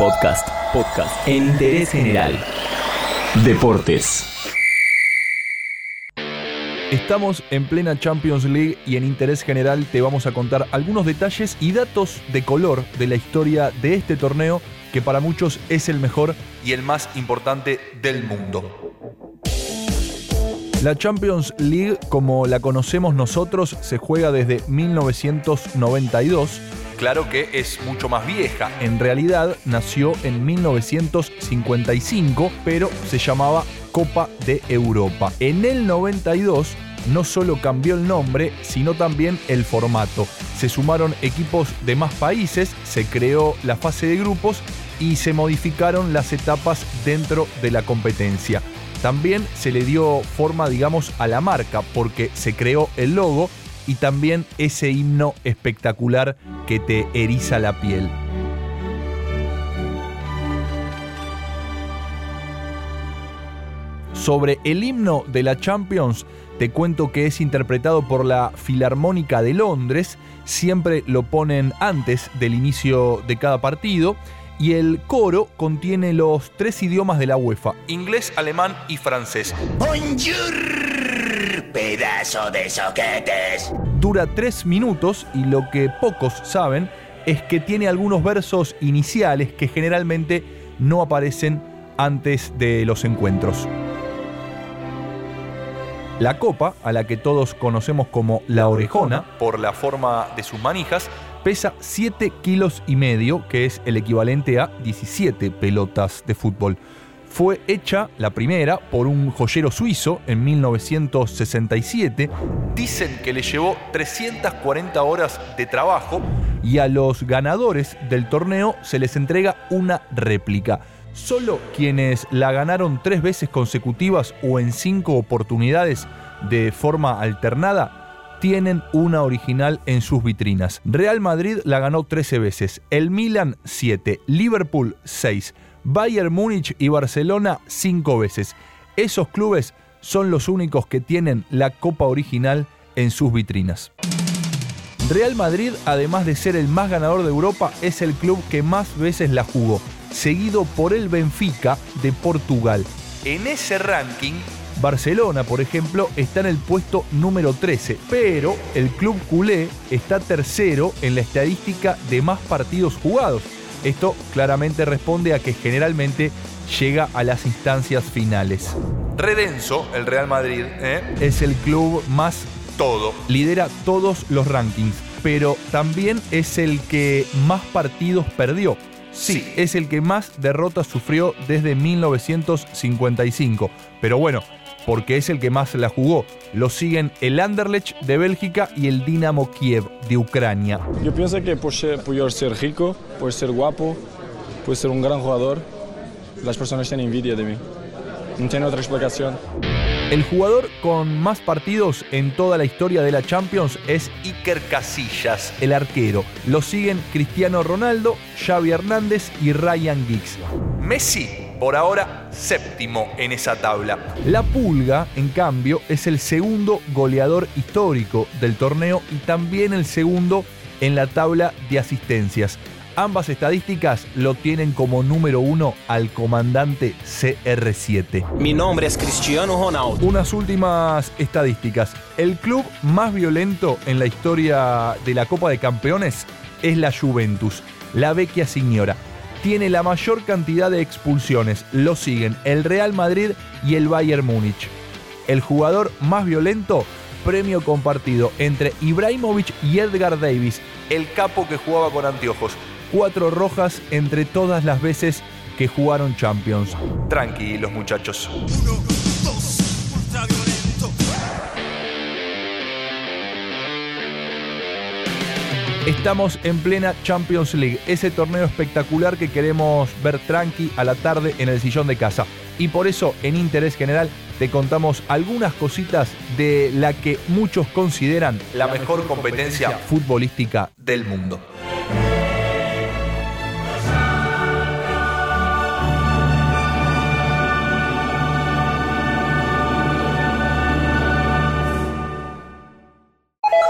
Podcast, podcast en interés general. Deportes. Estamos en plena Champions League y en interés general te vamos a contar algunos detalles y datos de color de la historia de este torneo que para muchos es el mejor y el más importante del mundo. La Champions League, como la conocemos nosotros, se juega desde 1992. Claro que es mucho más vieja. En realidad nació en 1955, pero se llamaba Copa de Europa. En el 92 no solo cambió el nombre, sino también el formato. Se sumaron equipos de más países, se creó la fase de grupos y se modificaron las etapas dentro de la competencia. También se le dio forma, digamos, a la marca porque se creó el logo y también ese himno espectacular que te eriza la piel. Sobre el himno de la Champions, te cuento que es interpretado por la Filarmónica de Londres, siempre lo ponen antes del inicio de cada partido, y el coro contiene los tres idiomas de la UEFA, inglés, alemán y francés. Bonjour, pedazo de soquetes. Dura tres minutos y lo que pocos saben es que tiene algunos versos iniciales que generalmente no aparecen antes de los encuentros. La copa, a la que todos conocemos como la orejona, por la forma de sus manijas, pesa 7 kilos y medio, que es el equivalente a 17 pelotas de fútbol. Fue hecha la primera por un joyero suizo en 1967. Dicen que le llevó 340 horas de trabajo y a los ganadores del torneo se les entrega una réplica. Solo quienes la ganaron tres veces consecutivas o en cinco oportunidades de forma alternada tienen una original en sus vitrinas. Real Madrid la ganó 13 veces, el Milan 7, Liverpool 6, Bayern Múnich y Barcelona 5 veces. Esos clubes son los únicos que tienen la copa original en sus vitrinas. Real Madrid, además de ser el más ganador de Europa, es el club que más veces la jugó seguido por el Benfica de Portugal. En ese ranking, Barcelona, por ejemplo, está en el puesto número 13, pero el club culé está tercero en la estadística de más partidos jugados. Esto claramente responde a que generalmente llega a las instancias finales. Redenso, el Real Madrid, ¿eh? es el club más todo. Lidera todos los rankings, pero también es el que más partidos perdió. Sí, es el que más derrotas sufrió desde 1955. Pero bueno, porque es el que más la jugó. Lo siguen el Anderlecht de Bélgica y el Dinamo Kiev de Ucrania. Yo pienso que por ser, por ser rico, por ser guapo, por ser un gran jugador, las personas tienen envidia de mí. No tiene otra explicación. El jugador con más partidos en toda la historia de la Champions es Iker Casillas, el arquero. Lo siguen Cristiano Ronaldo, Xavi Hernández y Ryan Giggs. Messi, por ahora, séptimo en esa tabla. La Pulga, en cambio, es el segundo goleador histórico del torneo y también el segundo en la tabla de asistencias. Ambas estadísticas lo tienen como número uno al comandante CR7. Mi nombre es Cristiano Ronaldo. Unas últimas estadísticas. El club más violento en la historia de la Copa de Campeones es la Juventus, la Vecchia Signora. Tiene la mayor cantidad de expulsiones. Lo siguen el Real Madrid y el Bayern Múnich. El jugador más violento, premio compartido entre Ibrahimovic y Edgar Davis, el capo que jugaba con anteojos cuatro rojas entre todas las veces que jugaron Champions. Tranquilos muchachos. Estamos en plena Champions League, ese torneo espectacular que queremos ver tranqui a la tarde en el sillón de casa. Y por eso, en interés general, te contamos algunas cositas de la que muchos consideran la mejor competencia futbolística del mundo.